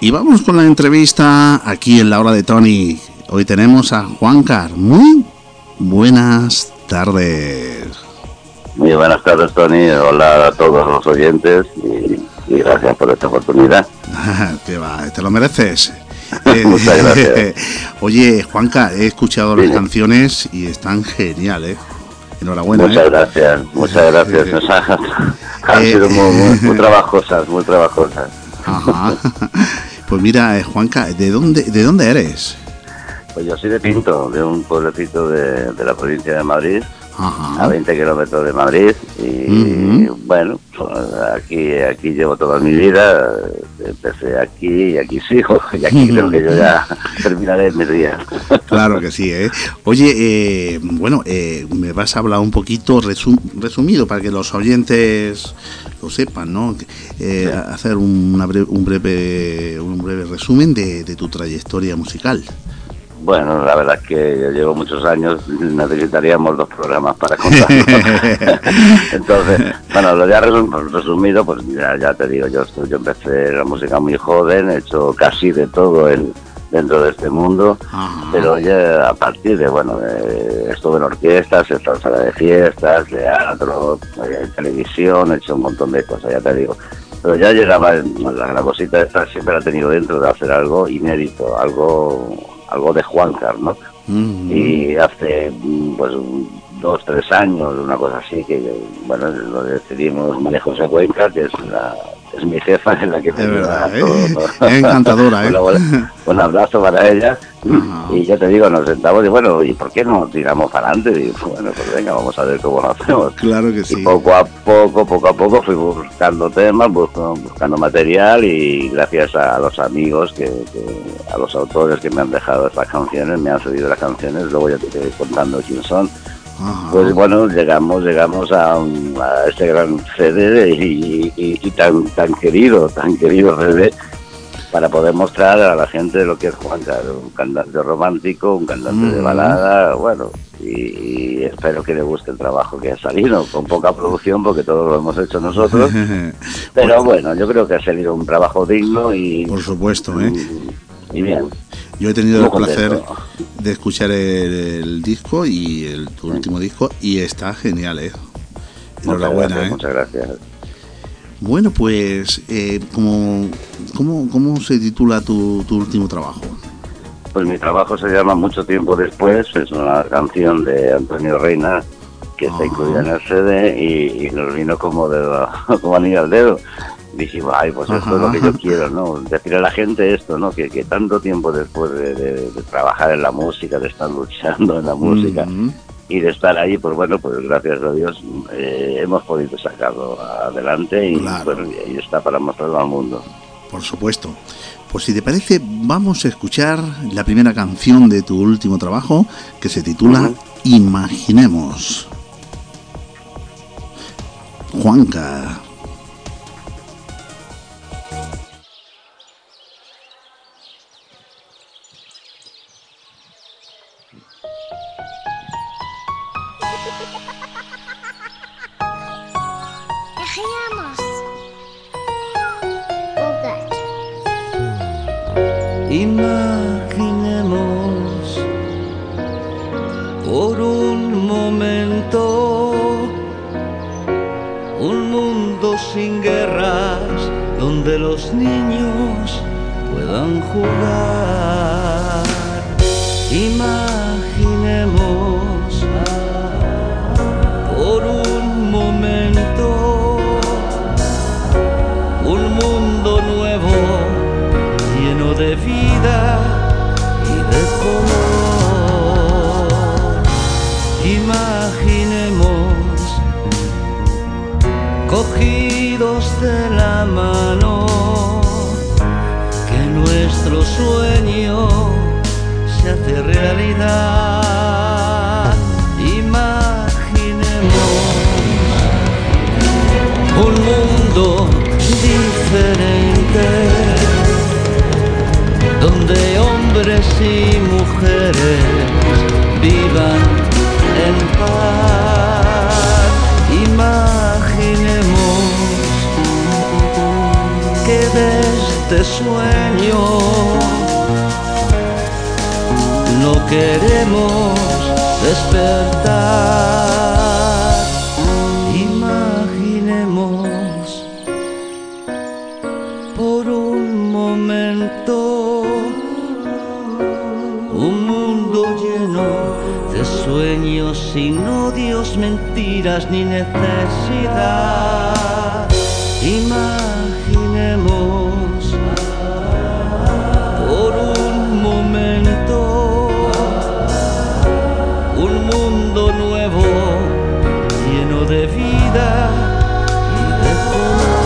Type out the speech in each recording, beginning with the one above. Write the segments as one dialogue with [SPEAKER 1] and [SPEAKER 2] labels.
[SPEAKER 1] Y vamos con la entrevista aquí en la hora de Tony. Hoy tenemos a Juan Car. Muy buenas tardes.
[SPEAKER 2] Muy buenas tardes, Tony. Hola a todos los oyentes y, gracias por esta oportunidad.
[SPEAKER 1] te, va, te lo mereces.
[SPEAKER 2] Muchas gracias.
[SPEAKER 1] Oye, Juanca, he escuchado las canciones y están geniales. Enhorabuena.
[SPEAKER 2] Muchas
[SPEAKER 1] ¿eh?
[SPEAKER 2] gracias, muchas gracias. Nos han
[SPEAKER 1] Eh,
[SPEAKER 2] sido muy, muy, muy trabajosas, muy trabajosas.
[SPEAKER 1] Ajá. Pues mira, eh, Juanca, ¿de dónde, ¿de dónde eres?
[SPEAKER 2] Pues yo soy de Pinto, de un pueblecito de, de la provincia de Madrid, a
[SPEAKER 1] Ajá.
[SPEAKER 2] 20 kilómetros de Madrid. Y bueno, pues, aquí, aquí llevo toda mi vida. Empecé aquí y aquí sigo. Y aquí creo que yo ya terminaré mis días.
[SPEAKER 1] Claro que sí, ¿eh? Oye, eh, bueno, eh, me vas a hablar un poquito resum- resumido para que los oyentes lo sepan, ¿no? Eh, Hacer una bre- un, breve, un breve resumen de, de tu trayectoria musical.
[SPEAKER 2] Bueno, la verdad es que yo llevo muchos años, necesitaríamos dos programas para contarlo. Entonces, bueno, lo ya resum- resumido, pues ya, ya te digo, yo, estoy- yo empecé la música muy joven, he hecho casi de todo en, dentro de este mundo,
[SPEAKER 1] Ajá.
[SPEAKER 2] pero ya a partir de, bueno, eh, estuve en orquestas, he estado en sala de fiestas, teatro, eh, televisión, he hecho un montón de cosas, ya te digo. Pero ya llegaba, la, la cosita esta siempre la he tenido dentro de hacer algo inédito, algo, algo de Juancar, ¿no?
[SPEAKER 1] Mm,
[SPEAKER 2] y hace mm, pues dos tres años una cosa así que bueno lo decidimos María José Cuenca que es la es mi jefa en la que me
[SPEAKER 1] verdad, ¿eh?
[SPEAKER 2] todo.
[SPEAKER 1] Es encantadora, ¿eh?
[SPEAKER 2] Un abrazo para ella
[SPEAKER 1] Ajá.
[SPEAKER 2] y ya te digo nos sentamos y bueno y por qué no tiramos para adelante y bueno pues venga vamos a ver cómo lo hacemos
[SPEAKER 1] Claro que
[SPEAKER 2] y
[SPEAKER 1] sí.
[SPEAKER 2] poco a poco, poco a poco fui buscando temas, busco- buscando material y gracias a los amigos, que, que- a los autores que me han dejado estas canciones, me han cedido las canciones, luego ya te iré contando quién son.
[SPEAKER 1] Ajá.
[SPEAKER 2] Pues bueno, llegamos llegamos a, un- a este gran CD y, y- y tan tan querido, tan querido CD para poder mostrar a la gente lo que es Juan Carlos, un cantante romántico, un cantante de
[SPEAKER 1] Mm.
[SPEAKER 2] balada, bueno, y, y espero que le guste el trabajo que ha salido, con poca producción porque todo lo hemos hecho nosotros, pero bueno, yo creo que ha salido un trabajo digno y,
[SPEAKER 1] Por supuesto, ¿eh?
[SPEAKER 2] y bien.
[SPEAKER 1] Yo he tenido el placer de escuchar el, el disco y el tu último disco y está genial, ¿eh? Enhorabuena,
[SPEAKER 2] gracias,
[SPEAKER 1] ¿eh?
[SPEAKER 2] Muchas gracias.
[SPEAKER 1] Bueno, pues, eh, ¿cómo, cómo, cómo se titula tu, tu último trabajo?
[SPEAKER 2] Pues mi trabajo se llama Mucho tiempo después, es una canción de Antonio Reina que está incluida en el CD y, y nos vino como de como anillo al dedo. Dijimos, ay, pues esto es lo que yo quiero, ¿no? Decirle a la gente esto, ¿no? Que, que tanto tiempo después de, de- de trabajar en la música, de estar luchando en la música y de estar ahí, pues bueno, pues gracias a Dios eh, hemos podido sacarlo adelante y,
[SPEAKER 1] Claro.
[SPEAKER 2] ahí está para mostrarlo al mundo.
[SPEAKER 1] por supuesto. Pues si te parece, vamos a escuchar la primera canción de tu último trabajo que se titula. Imaginemos. Juanca.
[SPEAKER 3] Mentiras ni necesidad. Imaginemos por un momento un mundo nuevo lleno de vida y de color.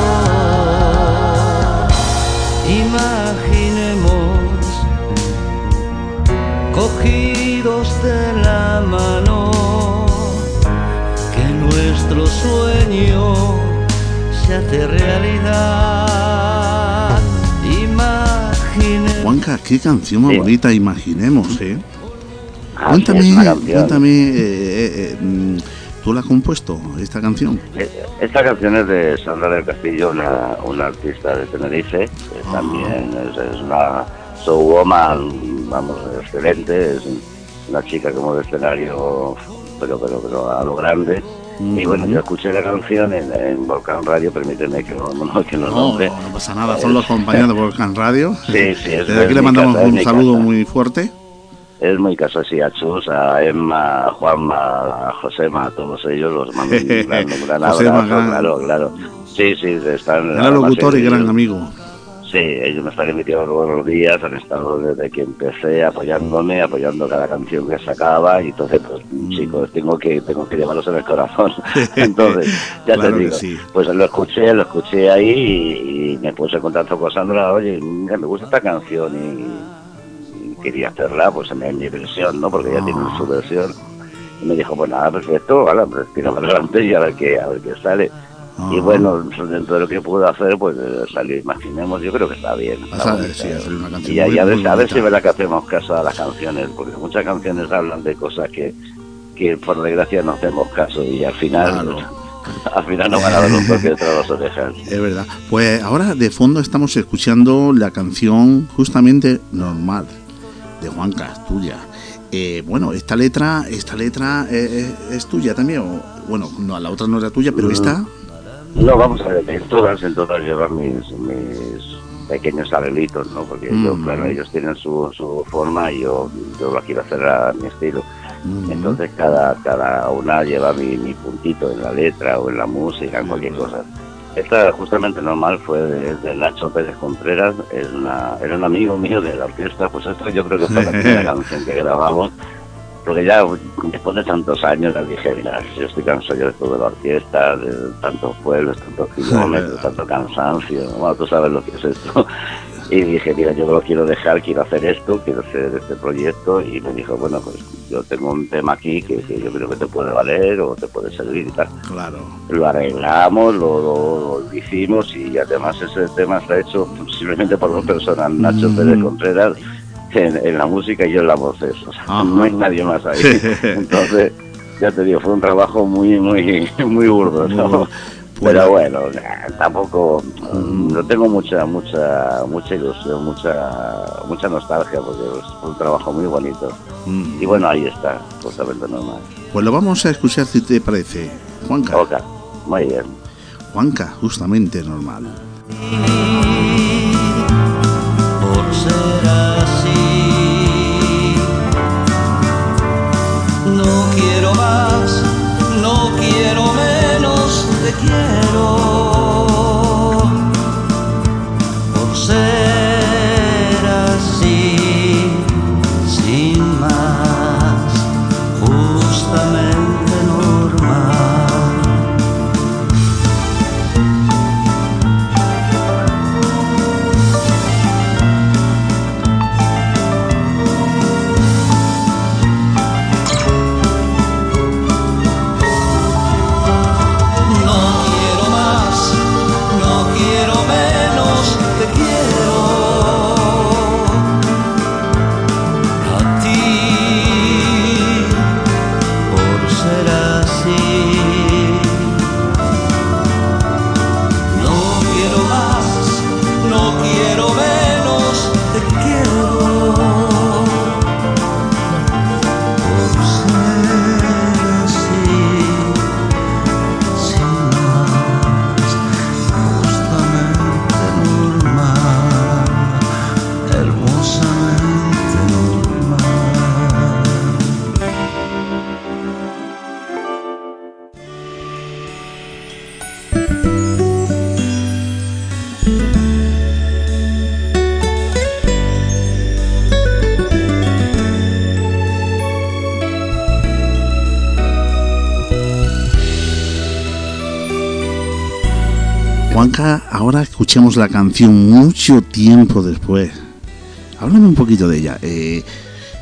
[SPEAKER 3] Imaginemos cogidos de la mano realidad. Imaginemos.
[SPEAKER 1] Juanca, qué canción más
[SPEAKER 2] Sí.
[SPEAKER 1] bonita, imaginemos, ¿eh?
[SPEAKER 2] Ah,
[SPEAKER 1] Cuéntame,
[SPEAKER 2] sí,
[SPEAKER 1] cuéntame, eh, eh, eh, mm, ¿tú la has compuesto, esta canción?
[SPEAKER 2] Eh, Esta canción es de Sandra del Castillo, una, una artista de Tenerife, que
[SPEAKER 1] Ah.
[SPEAKER 2] también es, es una showwoman, vamos, excelente, es una chica como de escenario, pero, pero, pero a lo grande. Y bueno, yo escuché la canción en, en Volcán Radio, permíteme que no, que lo
[SPEAKER 1] No,
[SPEAKER 2] nombre.
[SPEAKER 1] no pasa nada, son los compañeros de Volcán Radio.
[SPEAKER 2] Sí, sí, es-
[SPEAKER 1] Desde aquí le mandamos
[SPEAKER 2] casa,
[SPEAKER 1] un saludo
[SPEAKER 2] casa.
[SPEAKER 1] muy fuerte.
[SPEAKER 2] Es muy caso así a Chus, a Emma, a Juanma, a Josema, a todos ellos los mando un gran, un gran
[SPEAKER 1] Josema,
[SPEAKER 2] abrazo, claro, claro. Sí, sí, están...
[SPEAKER 1] Gran locutor y gran amigo.
[SPEAKER 2] Sí, ellos me están emitiendo todos los días, han estado desde que empecé apoyándome, apoyando cada canción que sacaba, y entonces, pues,
[SPEAKER 1] Mm.
[SPEAKER 2] chicos, tengo que tengo que llevarlos en el corazón. entonces, ya
[SPEAKER 1] Claro
[SPEAKER 2] te digo,
[SPEAKER 1] sí.
[SPEAKER 2] pues lo escuché, lo escuché ahí y, y me puse en contacto con Sandra, oye, mira, me gusta esta canción y, y quería hacerla, pues en mi versión, ¿no? Porque ya
[SPEAKER 1] Ah.
[SPEAKER 2] tienen su versión. Y me dijo, pues nada, perfecto, vale, pues tira para adelante y a ver qué, a ver qué sale. Y bueno, dentro de lo que pude hacer, pues eh, salió, imaginemos, yo creo que está bien. está
[SPEAKER 1] Esa-
[SPEAKER 2] bonita.
[SPEAKER 1] sí, hacer una canción
[SPEAKER 2] y
[SPEAKER 1] muy- muy
[SPEAKER 2] ves, a ver si es verdad que hacemos caso a las canciones, porque muchas canciones hablan de cosas que, que por desgracia no hacemos caso y al final,
[SPEAKER 1] Claro.
[SPEAKER 2] al final nos van a los toques detrás de las orejas.
[SPEAKER 1] Es verdad. Pues ahora de fondo estamos escuchando la canción justamente normal de Juanca, tuya. Eh, bueno, esta letra, esta letra eh, eh, es tuya también. O, bueno, no, la otra no era tuya, pero
[SPEAKER 2] Mm.
[SPEAKER 1] esta.
[SPEAKER 2] No, vamos a ver, en todas, en todas llevan mis, mis pequeños arreglitos, ¿no? Porque yo,
[SPEAKER 1] Mm.
[SPEAKER 2] claro, ellos tienen su, su forma y yo, yo lo quiero hacer a mi estilo.
[SPEAKER 1] Mm.
[SPEAKER 2] Entonces cada, cada una lleva mi, mi puntito en la letra o en la música, en cualquier cosa. Esta justamente normal fue de, de Nacho Pérez Contreras, es una, era un amigo mío de la orquesta, pues esto yo creo que fue la primera canción que grabamos, porque ya después de tantos años le dije, mira, yo estoy cansado yo de toda la orquesta, de tantos pueblos, tantos kilómetros, tanto cansancio, bueno, tú sabes lo que es esto. Y dije, mira, yo lo quiero dejar, quiero hacer esto, quiero hacer este proyecto. Y me dijo, bueno, pues yo tengo un tema aquí que, que yo creo que te puede valer o te puede servir y tal.
[SPEAKER 1] Claro.
[SPEAKER 2] Lo arreglamos, lo, lo- lo hicimos y además ese tema está hecho posiblemente por dos personas, Nacho
[SPEAKER 1] Mm.
[SPEAKER 2] Pérez Contreras en, en la música y yo en la voz. O sea, no hay nadie más ahí. Entonces, ya te digo, fue un trabajo muy, muy, muy burdo, ¿no?
[SPEAKER 1] Muy-
[SPEAKER 2] Pero bueno, tampoco mm, no tengo mucha, mucha, mucha ilusión, mucha, mucha nostalgia porque es un trabajo muy bonito.
[SPEAKER 1] Mm.
[SPEAKER 2] Y bueno, ahí está, justamente normal.
[SPEAKER 1] Pues lo vamos a escuchar si te parece. Juanca.
[SPEAKER 2] Muy bien.
[SPEAKER 1] Juanca, justamente normal.
[SPEAKER 3] Te quiero.
[SPEAKER 1] Ahora escuchemos la canción mucho tiempo después. Háblame un poquito de ella. Eh,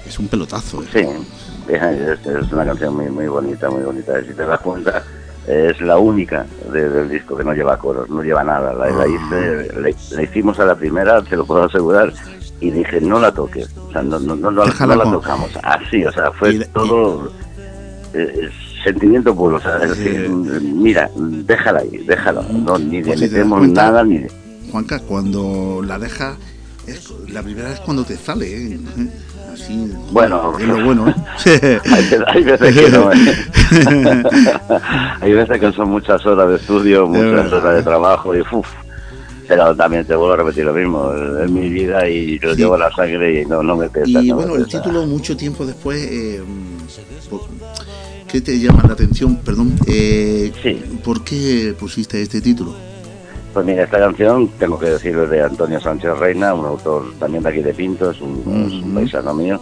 [SPEAKER 1] es un pelotazo.
[SPEAKER 2] ¿eh? Sí, es, una canción muy, muy bonita, muy bonita. Si te das cuenta, es la única del disco que no lleva coros, no lleva nada. La, la, ah. hicimos a la primera, te lo puedo asegurar, y dije, no la toques. O sea, no, no, no, no la tocamos. Así, o sea, fue todo... Eh, sentimiento puro, o sea, decir, mira, déjala ahí, déjala, no, ni le metemos nada, ni...
[SPEAKER 1] Juanca, cuando la deja, es, la primera vez cuando te sale, ¿eh? Así,
[SPEAKER 2] bueno,
[SPEAKER 1] es lo bueno, ¿eh?
[SPEAKER 2] hay, veces que no, ¿eh? hay veces que son muchas horas de estudio, muchas horas de trabajo y uff, pero también te vuelvo a repetir lo mismo, es mi vida y lo llevo la sangre y no, no me pesa.
[SPEAKER 1] Y bueno, el título mucho tiempo después, eh, ¿Qué te llama la atención? Perdón. Eh, ¿Por qué pusiste este título?
[SPEAKER 2] Pues mira, esta canción, tengo que decirlo, es de Antonio Sánchez Reina, un autor también de aquí de Pinto, es un, paisano mío.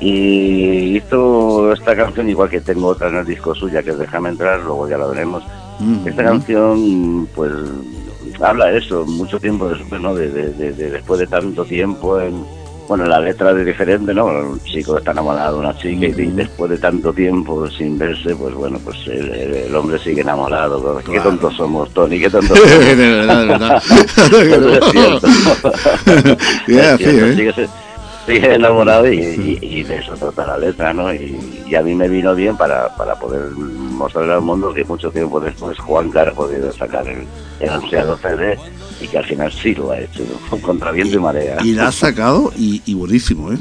[SPEAKER 2] Y hizo esta canción, igual que tengo otra en el disco suya, que es Déjame entrar, luego ya la veremos. Esta canción, pues, habla de eso, mucho tiempo después, ¿no? de, después de tanto tiempo en bueno, la letra es diferente, ¿no? Un chico está enamorado de una chica y, después de tanto tiempo sin verse, pues bueno, pues el, hombre sigue enamorado. Qué tontos somos, Tony, qué tontos somos. de verdad, de verdad. es cierto. ¿eh? Sigue enamorado y, de eso trata la letra, ¿no? Y, a mí me vino bien para, para poder mostrarle al mundo que mucho tiempo después Juan Car ha podido sacar el, el ansiado CD y que al final sí lo ha hecho, contra viento y marea.
[SPEAKER 1] Y la ha sacado y, buenísimo, ¿eh?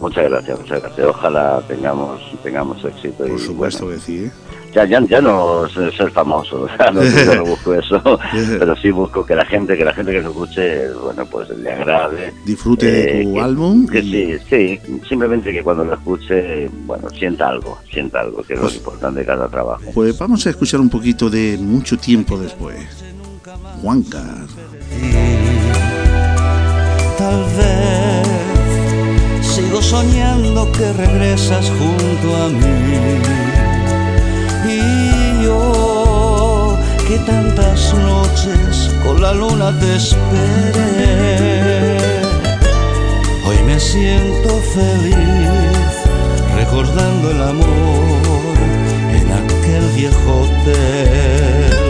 [SPEAKER 2] Muchas gracias, muchas gracias. Ojalá tengamos tengamos éxito.
[SPEAKER 1] Por supuesto que sí. ¿eh?
[SPEAKER 2] Ya, ya, ya no ser famoso, no, no busco eso, pero sí busco que la gente, que la gente que lo escuche, bueno, pues le agrade.
[SPEAKER 1] Disfrute de eh, tu álbum.
[SPEAKER 2] Que sí, sí, simplemente que cuando lo escuche, bueno, sienta algo, sienta algo, que es lo pues importante de cada trabajo.
[SPEAKER 1] Pues vamos a escuchar un poquito de mucho tiempo después. Juanca.
[SPEAKER 3] Tal soñando que regresas junto a mí. Y yo que tantas noches con la luna te esperé. Hoy me siento feliz recordando el amor en aquel viejo hotel.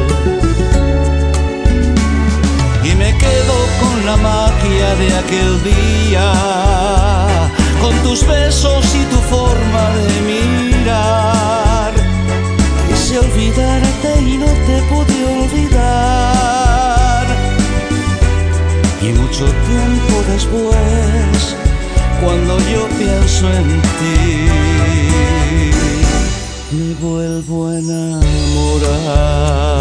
[SPEAKER 3] con la magia de aquel día, con tus besos y tu forma de mirar. Quise olvidarte y no te pude olvidar. Y mucho tiempo después, cuando yo pienso en ti, me vuelvo a enamorar.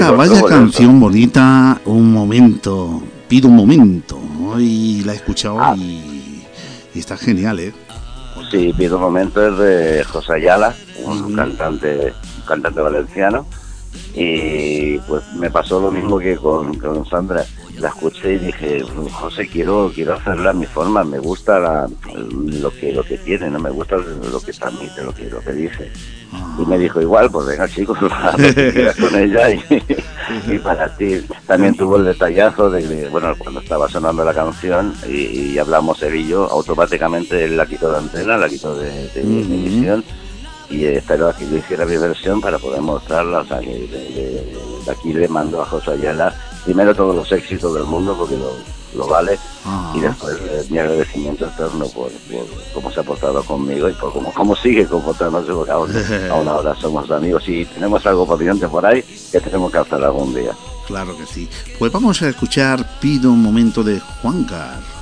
[SPEAKER 1] Vaya canción bonita, un momento, pido un momento. Y la he escuchado ah. y, está genial, ¿eh?
[SPEAKER 2] Sí, pido un momento es de José Ayala, un cantante, un cantante valenciano. Y pues me pasó lo mismo que con, con Sandra la escuché y dije, José, quiero quiero hacerla a mi forma, me gusta lo que lo que tiene, no me gusta lo que transmite, lo que lo que dice. Y me dijo, igual, pues venga chicos, con ella y, para ti. También tuvo el detallazo de bueno, cuando estaba sonando la canción y, hablamos él y yo, automáticamente él la quitó de antena, la quitó de, emisión y espero que yo hiciera mi versión para poder mostrarla, o sea, de, aquí le mando a José Ayala primero todos los éxitos del mundo porque lo, vale y después eh, mi agradecimiento eterno por, cómo se ha portado conmigo y por cómo, cómo sigue comportándose porque aún, ahora somos amigos y tenemos algo pendiente por ahí que tenemos que hacer algún día.
[SPEAKER 1] Claro que sí. Pues vamos a escuchar Pido un momento de Juan Car.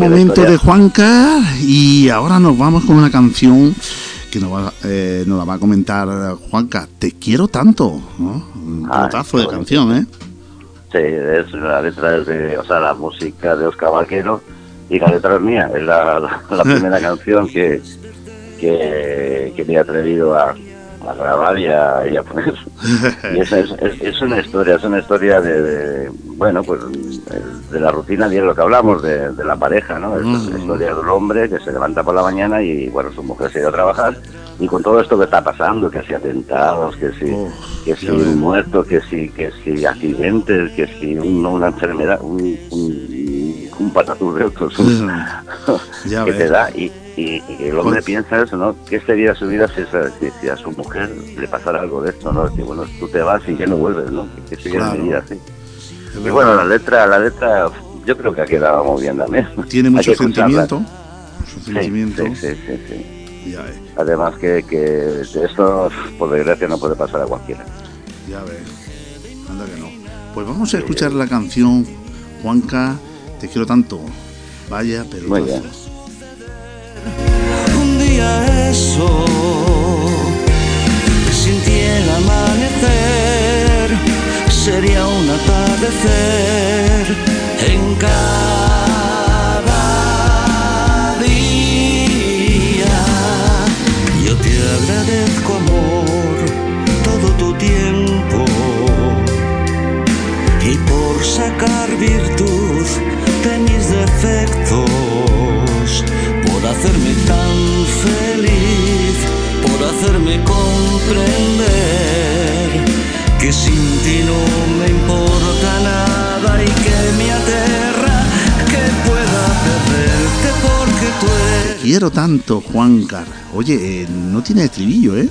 [SPEAKER 1] Momento de Juanca y ahora nos vamos con una canción que nos, va, eh, nos la va a comentar Juanca. Te quiero tanto, ¿no? Un pedazo de canción, ¿eh?
[SPEAKER 2] Sí, es la letra de, o sea, la música de Oscar Vaquero y la letra es mía. Es la, la, primera canción que, que, que me he atrevido a, a grabar y a, y a poner. y es, es, es, una historia, es una historia de, de, bueno, pues de la rutina de lo que hablamos, de, de la pareja, ¿no? Es la historia de un hombre que se levanta por la mañana y, bueno, su mujer se ha ido a trabajar y con todo esto que está pasando, que si atentados, que si, oh, que si un muerto, que si, que si accidentes, que si un, una enfermedad, un, un, un patatús de otros, que te da y y, y el hombre piensa eso, ¿no? ¿Qué sería su vida si, si, si, a su mujer le pasara algo de esto, ¿no? Que bueno, tú te vas y ya no vuelves, ¿no? ¿Qué sería claro. mi vida así? Y bueno, la letra, la letra, yo creo que ha quedado muy bien también.
[SPEAKER 1] Tiene mucho sentimiento. Mucho sentimiento.
[SPEAKER 2] Sí, sí, sí, sí. Ya ves. Además que, que esto, por desgracia, no puede pasar a cualquiera.
[SPEAKER 1] Ya ves. Anda que no. Pues vamos a escuchar la canción Juanca, te quiero tanto. Vaya, pero...
[SPEAKER 2] Muy bien
[SPEAKER 3] eso. Sentí el amanecer Sería un atardecer En cada
[SPEAKER 1] quiero tanto, Juan Car. Oye, eh, no tiene estribillo, ¿eh?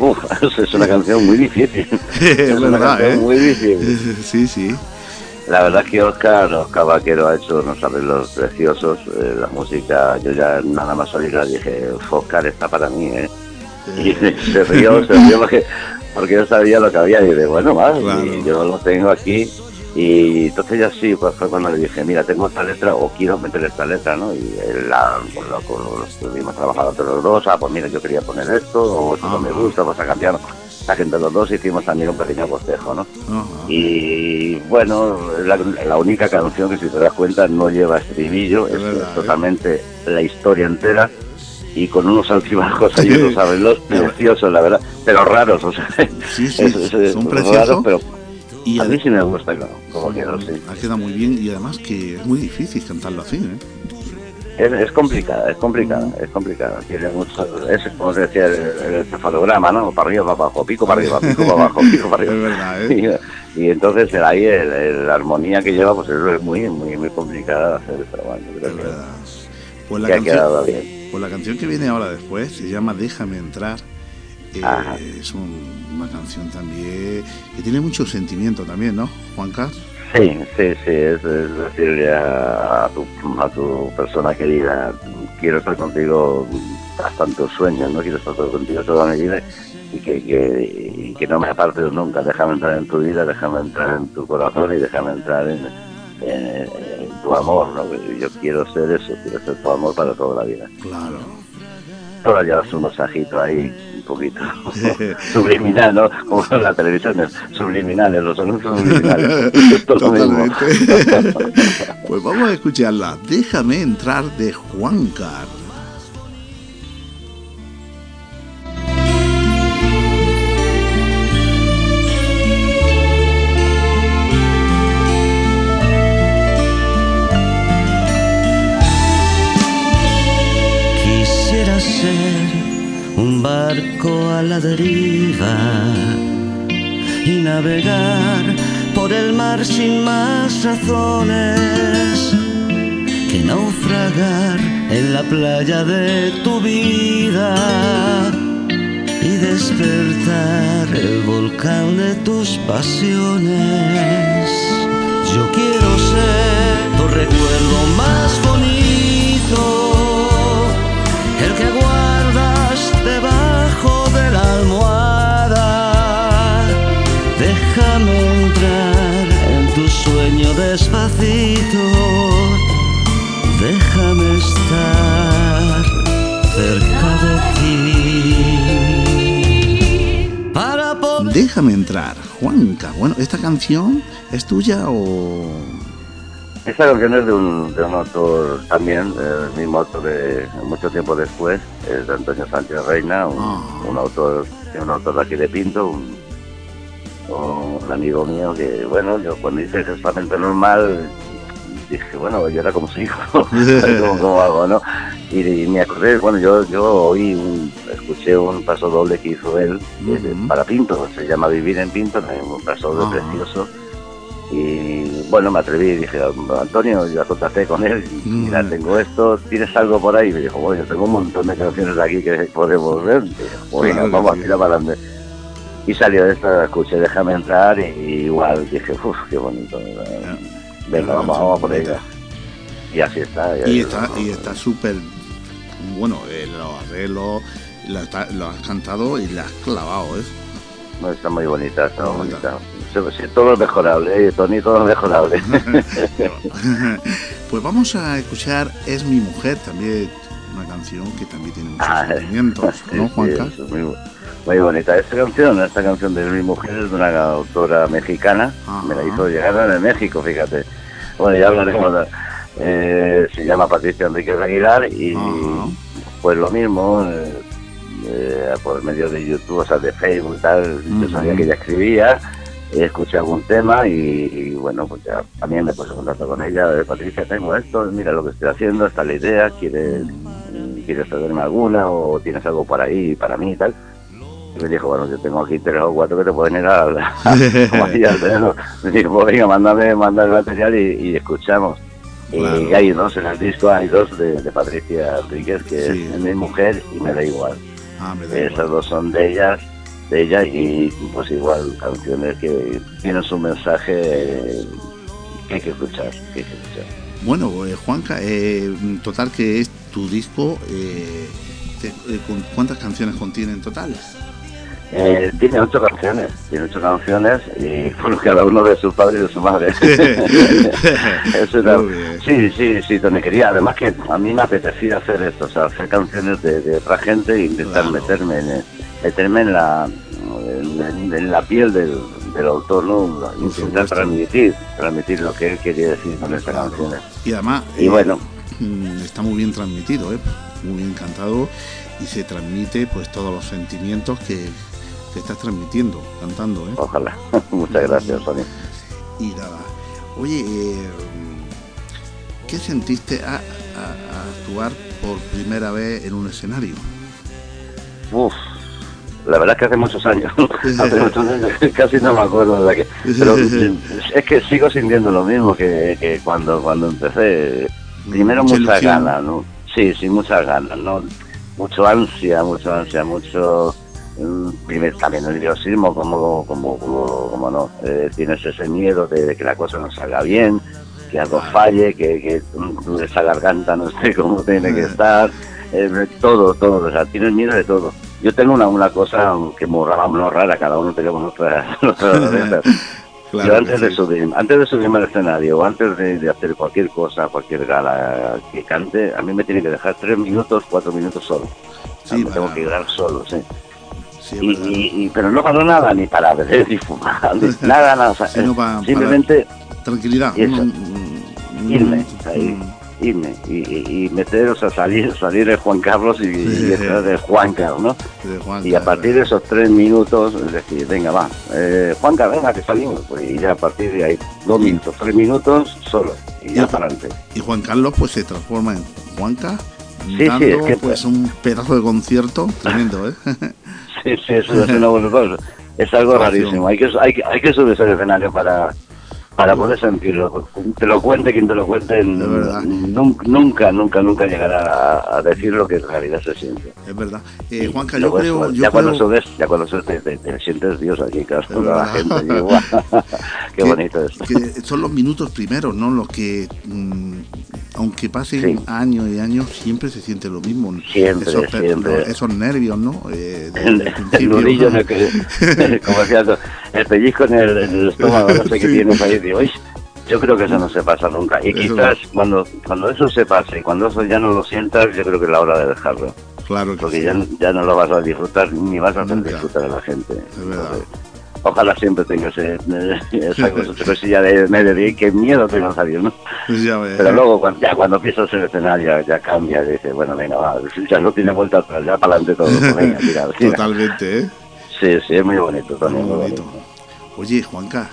[SPEAKER 2] Uf, es una canción muy difícil. es una
[SPEAKER 1] verdad,
[SPEAKER 2] canción
[SPEAKER 1] ¿eh?
[SPEAKER 2] muy difícil.
[SPEAKER 1] Sí, sí.
[SPEAKER 2] La verdad que Oscar, Oscar Vaquero ha hecho unos arreglos preciosos. Eh, la música, yo ya nada más oírla dije, Oscar está para mí, ¿eh? Y se rió, se rió porque, porque yo sabía lo que había. Y dije, bueno, más,
[SPEAKER 1] Claro.
[SPEAKER 2] y yo lo tengo aquí. Y entonces ya sí, pues fue cuando le dije, mira, tengo esta letra o quiero meter esta letra, ¿no? Y la, con lo, con lo estuvimos trabajando entre los dos, ah, pues mira, yo quería poner esto, o esto no me gusta, vamos a cambiar. La gente los dos hicimos también un pequeño cortejo, ¿no? Y bueno, la, la única canción que si te das cuenta no lleva estribillo,
[SPEAKER 1] Es ¿eh?
[SPEAKER 2] totalmente la historia entera y con unos altibajos ahí unos arreglos preciosos, la verdad, pero raros, o sea,
[SPEAKER 1] Sí, sí,
[SPEAKER 2] es- es-
[SPEAKER 1] son preciosos.
[SPEAKER 2] pero
[SPEAKER 1] Y
[SPEAKER 2] a mí sí me gusta como, quedó, sí.
[SPEAKER 1] ha quedado muy bien y además que es muy difícil cantarlo así, ¿eh?
[SPEAKER 2] Es, es complicada, es complicada, es complicada. Tiene mucho, es como se decía el, el cefalograma, ¿no? Para arriba, para abajo, pico para arriba, pico para abajo, pico para
[SPEAKER 1] Es
[SPEAKER 2] arriba.
[SPEAKER 1] verdad, ¿eh?
[SPEAKER 2] Y, y entonces ahí el- el- la armonía que lleva, pues eso es muy, muy, muy complicada de hacer, pero bueno, creo
[SPEAKER 1] Es
[SPEAKER 2] que,
[SPEAKER 1] verdad. Pues la,
[SPEAKER 2] que ha
[SPEAKER 1] canción,
[SPEAKER 2] quedado bien.
[SPEAKER 1] pues la canción que viene ahora después se llama Déjame entrar. Eh,
[SPEAKER 2] Ajá.
[SPEAKER 1] es un- una canción también que tiene mucho sentimiento también, ¿no, Juan Carlos?
[SPEAKER 2] Sí, sí, sí, es, es decirle a, a tu, a tu persona querida, quiero estar contigo hasta en tus sueños, no quiero estar contigo toda mi vida y que, que, y que no me apartes nunca, déjame entrar en tu vida, déjame entrar en tu corazón y déjame entrar en, en- en tu amor, ¿no? yo quiero ser eso, quiero ser tu amor para toda la vida.
[SPEAKER 1] Claro.
[SPEAKER 2] Ahora llevas un mensajito ahí un poquito subliminal, ¿no? Como en la televisión, es subliminales, los anuncios subliminales.
[SPEAKER 1] Totalmente. pues vamos a escucharla. Déjame entrar de Juan Car.
[SPEAKER 3] A la deriva y navegar por el mar sin más razones que naufragar en la playa de tu vida y despertar el volcán de tus pasiones. Yo quiero ser tu recuerdo más bonito, Déjame entrar,
[SPEAKER 1] Juanca. Bueno, ¿esta canción es tuya o...?
[SPEAKER 2] Esta canción es de un, de un autor también, el mismo autor de mucho tiempo después, es de Antonio Sánchez Reina, un,
[SPEAKER 1] Ah.
[SPEAKER 2] un autor, un autor de aquí de Pinto, un, un amigo mío que, bueno, yo cuando hice el testamento normal dije, bueno, yo era como su hijo, como algo, ¿no? Y, y me acordé, bueno, yo, yo oí, un, escuché un paso doble que hizo él eh, para Pinto, se llama Vivir en Pinto, un paso doble
[SPEAKER 1] Ah.
[SPEAKER 2] precioso. Y bueno, me atreví y dije, Antonio, ya contacté con él, y, mira,
[SPEAKER 1] Mm.
[SPEAKER 2] tengo esto, ¿tienes algo por ahí? Y me dijo, bueno, yo tengo un montón de canciones aquí que podemos ver. Bueno,
[SPEAKER 1] Claro
[SPEAKER 2] vamos a tirar para adelante. Y salió esto, escuché, déjame entrar, y, y igual dije, uff, qué bonito. Venga, vamos, vamos por ella. Y así está.
[SPEAKER 1] Y está y está súper bueno eh, los arreglos lo, has cantado y la has clavado ¿eh?
[SPEAKER 2] No, está muy bonita, está muy
[SPEAKER 1] Bonita.
[SPEAKER 2] bonita. Sí, sí, todo es mejorable, ¿eh? Tony, todo es mejorable.
[SPEAKER 1] pues vamos a escuchar es mi mujer también una canción que también tiene muchos
[SPEAKER 2] Ah,
[SPEAKER 1] sentimientos
[SPEAKER 2] Sí,
[SPEAKER 1] no Juanca
[SPEAKER 2] muy, muy bonita. Esta canción, esta canción de mi mujer es de una autora mexicana,
[SPEAKER 1] Ajá.
[SPEAKER 2] me la hizo llegar de México, fíjate. Bueno, ya hablaremos. de- eh, se llama Patricia Enríquez Aguilar y
[SPEAKER 1] Ajá.
[SPEAKER 2] pues lo mismo, eh, eh, por medio de YouTube, o sea, de Facebook y tal, yo sabía que ella escribía, escuché algún tema y, y, bueno, pues ya también me puse en contacto con ella, eh, Patricia, tengo esto, mira lo que estoy haciendo, esta es la idea, ¿quieres, ¿quieres cederme alguna o tienes algo por ahí para mí y tal? Y me dijo, bueno, yo tengo aquí tres o cuatro que te pueden ir a, teléfono. Me dijo, pues venga, mándame, mándame el material y, y escuchamos.
[SPEAKER 1] Claro.
[SPEAKER 2] Y hay dos en el disco, hay dos de, de Patricia Enríquez, que
[SPEAKER 1] Sí.
[SPEAKER 2] es mi mujer y me da igual.
[SPEAKER 1] ah, me da
[SPEAKER 2] Esas
[SPEAKER 1] igual.
[SPEAKER 2] dos son de ellas, de ella y pues igual canciones que tienen su mensaje que hay que escuchar, que hay que escuchar.
[SPEAKER 1] bueno eh, Juanca eh, total que es tu disco eh, te- eh, ¿cuántas canciones contiene en total?
[SPEAKER 2] Eh, tiene ocho canciones, tiene ocho canciones y por cada uno de su padre y de su madre. Eso era- sí, sí, sí, Tony quería. Además que a mí me apetecía hacer esto, o sea, hacer canciones de, de otra gente e intentar
[SPEAKER 1] Claro.
[SPEAKER 2] meterme en, meterme en la en, en- en la piel del, del autor, ¿no? Intentar transmitir, transmitir lo que él quería decir con estas
[SPEAKER 1] Claro.
[SPEAKER 2] canciones.
[SPEAKER 1] y además
[SPEAKER 2] Y
[SPEAKER 1] eh,
[SPEAKER 2] bueno,
[SPEAKER 1] mm, está muy bien transmitido, ¿eh? muy bien cantado y se transmite pues todos los sentimientos que, que estás transmitiendo, cantando. ¿eh?
[SPEAKER 2] ojalá. Muchas gracias, Tony.
[SPEAKER 1] Y nada, oye, eh, ¿qué sentiste a, a- a actuar por primera vez en un escenario?
[SPEAKER 2] Uf, la verdad es que hace muchos años, hace muchos años, casi no me acuerdo de que, pero es que sigo sintiendo lo mismo que, que cuando cuando empecé. Primero
[SPEAKER 1] Mucha
[SPEAKER 2] muchas
[SPEAKER 1] ilusión.
[SPEAKER 2] ganas, ¿no? Sí, sí, muchas ganas, ¿no? Mucho ansia, mucho ansia, mucho mm, primer también el nerviosismo, como, como, como, como no, eh, tienes ese miedo de, de que la cosa no salga bien, que algo falle, que, que mm, esa garganta no esté como tiene que estar, eh, todo, todo, o sea, tienes miedo de todo. Yo tengo una, una cosa que no rara, cada uno tenemos nuestras nuestras recetas.
[SPEAKER 1] Claro
[SPEAKER 2] Yo
[SPEAKER 1] que
[SPEAKER 2] antes de subir, antes de subirme al escenario, antes de, de hacer cualquier cosa, cualquier gala que cante, a mí me tiene que dejar tres minutos, cuatro minutos solo. O sea,
[SPEAKER 1] Sí,
[SPEAKER 2] tengo que quedar solo, sí. Y, y- y- pero no para nada, ni para beber, ni fumar, ni nada, nada. o sea,
[SPEAKER 1] Sino pa- para-
[SPEAKER 2] simplemente
[SPEAKER 1] Tranquilidad.
[SPEAKER 2] eso.
[SPEAKER 1] Mm, mm,
[SPEAKER 2] Irme,
[SPEAKER 1] mm,
[SPEAKER 2] ahí. Irme y, y- y meter, o sea, salir, salir de Juan Carlos y, y entrar de Juan Carlos, ¿no?
[SPEAKER 1] de Juan
[SPEAKER 2] Y a
[SPEAKER 1] Carlos.
[SPEAKER 2] partir de esos tres minutos, es decir, venga, va, eh, Juanca, venga, que salimos. Pues, y ya a partir de ahí, dos minutos, tres minutos, solo. Y ya para adelante.
[SPEAKER 1] Y Juan Carlos pues se transforma en Juanca,
[SPEAKER 2] sí,
[SPEAKER 1] dando
[SPEAKER 2] es que-
[SPEAKER 1] pues un pedazo de concierto tremendo, ¿eh?
[SPEAKER 2] Sí, sí, eso es una buena cosa. Es algo rarísimo. Hay que, hay, hay que subirse al escenario para, para poder sentirlo. Te lo cuente quien te lo cuente, nunca, nunca, nunca, llegará a, a decir lo que en realidad se siente.
[SPEAKER 1] es verdad. Eh,
[SPEAKER 2] Y
[SPEAKER 1] Juanca, yo creo, yo
[SPEAKER 2] ya cuando
[SPEAKER 1] creo-
[SPEAKER 2] subes, ya cuando subes te, te- te sientes Dios aquí, claro, toda la gente. allí, guau, qué
[SPEAKER 1] que-
[SPEAKER 2] bonito es.
[SPEAKER 1] que son los minutos primeros, ¿no? Los que, mm, aunque pasen
[SPEAKER 2] Sí.
[SPEAKER 1] años y años, siempre se siente lo mismo.
[SPEAKER 2] Siempre,
[SPEAKER 1] esos,
[SPEAKER 2] siempre.
[SPEAKER 1] los- esos nervios, ¿no? Eh,
[SPEAKER 2] El, el nudillo el que, como decía, el pellizco en el, en el estómago, no sé qué
[SPEAKER 1] Sí.
[SPEAKER 2] tienes ahí, digo, "Uy, Yo creo que eso no se pasa nunca. Y
[SPEAKER 1] Eso
[SPEAKER 2] quizás cuando, cuando eso se pase y cuando eso ya no lo sientas, yo creo que es la hora de dejarlo.
[SPEAKER 1] Claro que
[SPEAKER 2] Porque
[SPEAKER 1] sí.
[SPEAKER 2] ya, ya no lo vas a disfrutar ni vas a hacer
[SPEAKER 1] Nunca.
[SPEAKER 2] disfrutar a la gente.
[SPEAKER 1] Es verdad.
[SPEAKER 2] Entonces, ojalá siempre tenga ese, esa cosa- cosilla de medio de qué miedo tengo a salir, ¿no?
[SPEAKER 1] Ya.
[SPEAKER 2] Pero luego, cuando, ya cuando empiezas el escenario, ya cambia, y dices, bueno, venga, va, ya no tiene vuelta atrás, ya para adelante todo. venga, tira.
[SPEAKER 1] Totalmente, ¿eh?
[SPEAKER 2] Sí, sí, es muy bonito también,
[SPEAKER 1] Muy bonito. Oye, Juanca,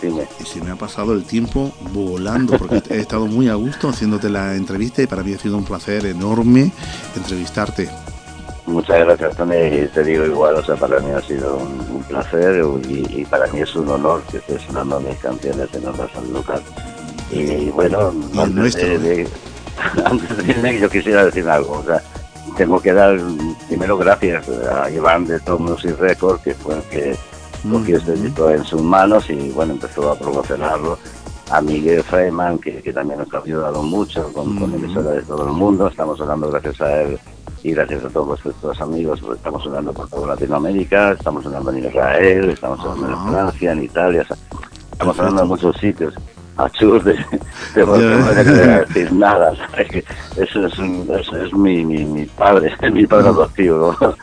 [SPEAKER 2] Dime.
[SPEAKER 1] y se me ha pasado el tiempo volando porque he estado muy a gusto haciéndote la entrevista y para mí ha sido un placer enorme entrevistarte.
[SPEAKER 2] Muchas gracias, Tony, te digo igual, o sea, para mí ha sido un, placer y, y para mí es un honor que estés sonando mis canciones en Onda San Lucas. Y bueno,
[SPEAKER 1] Y nuestro,
[SPEAKER 2] de, de- antes de irme, yo quisiera decir algo, o sea, tengo que dar primero gracias a Iván de Tom Music Record, que fue el que cogió este disco en sus manos y bueno, empezó a promocionarlo. A Miguel Freiman, que, que también nos ha ayudado mucho con, con
[SPEAKER 1] Mm.
[SPEAKER 2] emisoras de todo el mundo. Estamos hablando gracias a él y gracias a todos nuestros amigos. pues estamos sonando por toda Latinoamérica, estamos sonando en Israel, estamos sonando
[SPEAKER 1] Ajá.
[SPEAKER 2] en Francia, en Italia. o sea, estamos sonando en muchos sitios. A chus de, de, de, decir nada. Eso es, eso es mi, mi, mi padre, mi padre adoptivo. ¿no?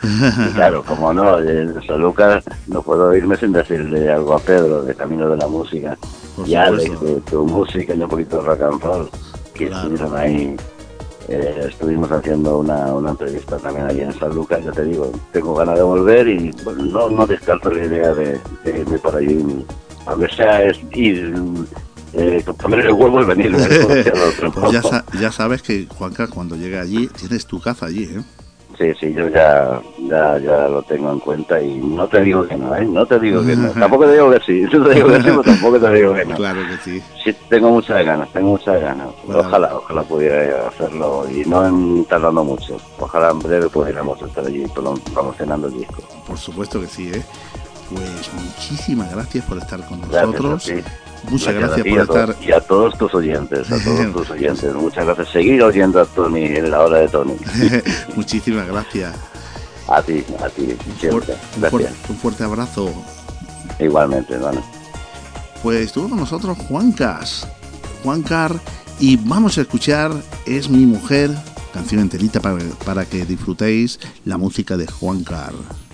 [SPEAKER 2] Claro, como no, en San Lucas no puedo irme sin decirle algo a Pedro de Camino de la Música
[SPEAKER 1] Por
[SPEAKER 2] y Alex de tu música y un poquito de rock and roll, que
[SPEAKER 1] Claro.
[SPEAKER 2] estuvieron ahí. eh, estuvimos haciendo una, una entrevista también allí en San Lucas, ya te digo, tengo ganas de volver y bueno, no, no descarto la idea de, de irme por allí, aunque sea es ir, eh, el huevo y venir.
[SPEAKER 1] Pues ya, sa- ya sabes que, Juanca, cuando llegue allí, tienes tu casa allí, ¿eh?
[SPEAKER 2] Sí, sí, yo ya, ya, ya lo tengo en cuenta y no te digo que no, ¿eh? No te digo que no. Tampoco te digo que sí, no te digo que sí, pero tampoco te digo que no.
[SPEAKER 1] Claro que sí.
[SPEAKER 2] Sí, tengo muchas ganas, tengo muchas ganas.
[SPEAKER 1] Bueno.
[SPEAKER 2] Ojalá, ojalá pudiera hacerlo y no en- tardando mucho. Ojalá en breve pudiéramos estar allí prom- promocionando el disco.
[SPEAKER 1] Por supuesto que sí, ¿eh? Pues muchísimas gracias por estar con nosotros. Muchas gracias por estar.
[SPEAKER 2] Y a todos tus oyentes, a todos tus oyentes. Muchas gracias. Seguir oyendo a Tony en la hora de Tony.
[SPEAKER 1] Muchísimas gracias.
[SPEAKER 2] A ti, a ti,
[SPEAKER 1] Un,
[SPEAKER 2] siempre.
[SPEAKER 1] un fuerte-
[SPEAKER 2] Gracias.
[SPEAKER 1] un fuerte abrazo.
[SPEAKER 2] Igualmente, hermano.
[SPEAKER 1] Pues estuvo con nosotros Juancas, Juancar, y vamos a escuchar Es mi mujer, canción enterita para, para que disfrutéis la música de Juancar.
[SPEAKER 3] Soy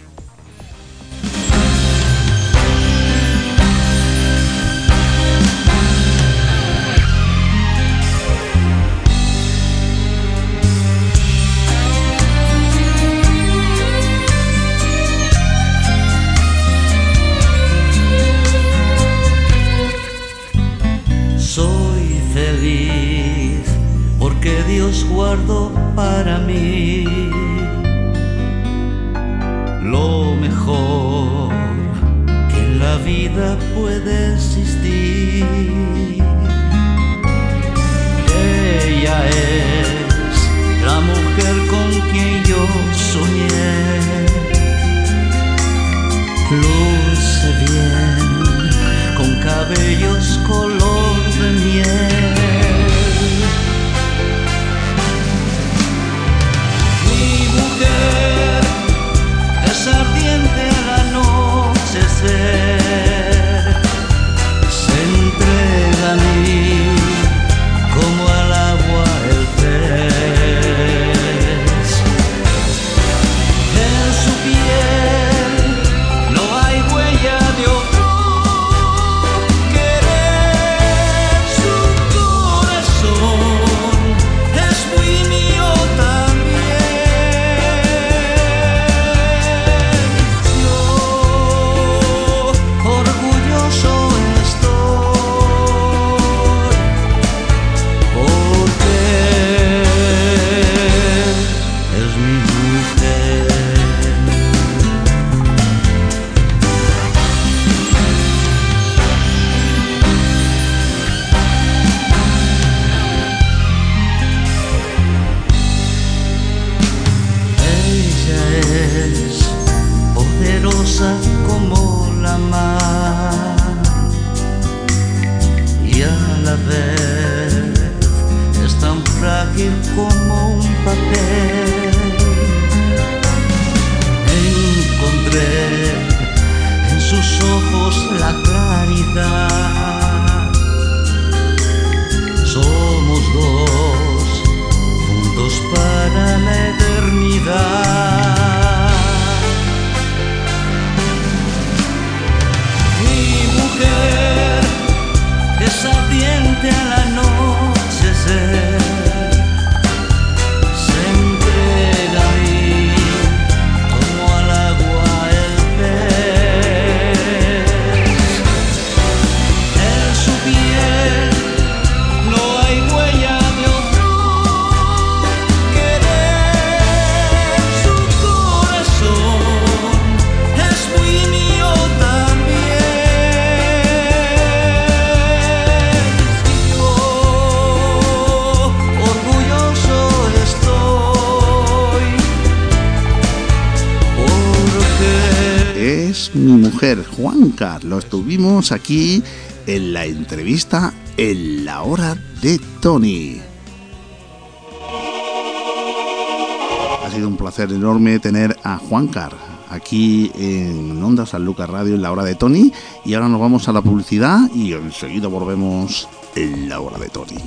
[SPEAKER 3] Dios guardó para mí lo mejor que la vida puede existir.
[SPEAKER 1] Juan Carlos. Estuvimos aquí en la entrevista en la hora de Tony. Ha sido un placer enorme tener a Juan Car aquí en Onda San Lucas Radio en la hora de Tony. Y ahora nos vamos a la publicidad y enseguida volvemos en la hora de Tony.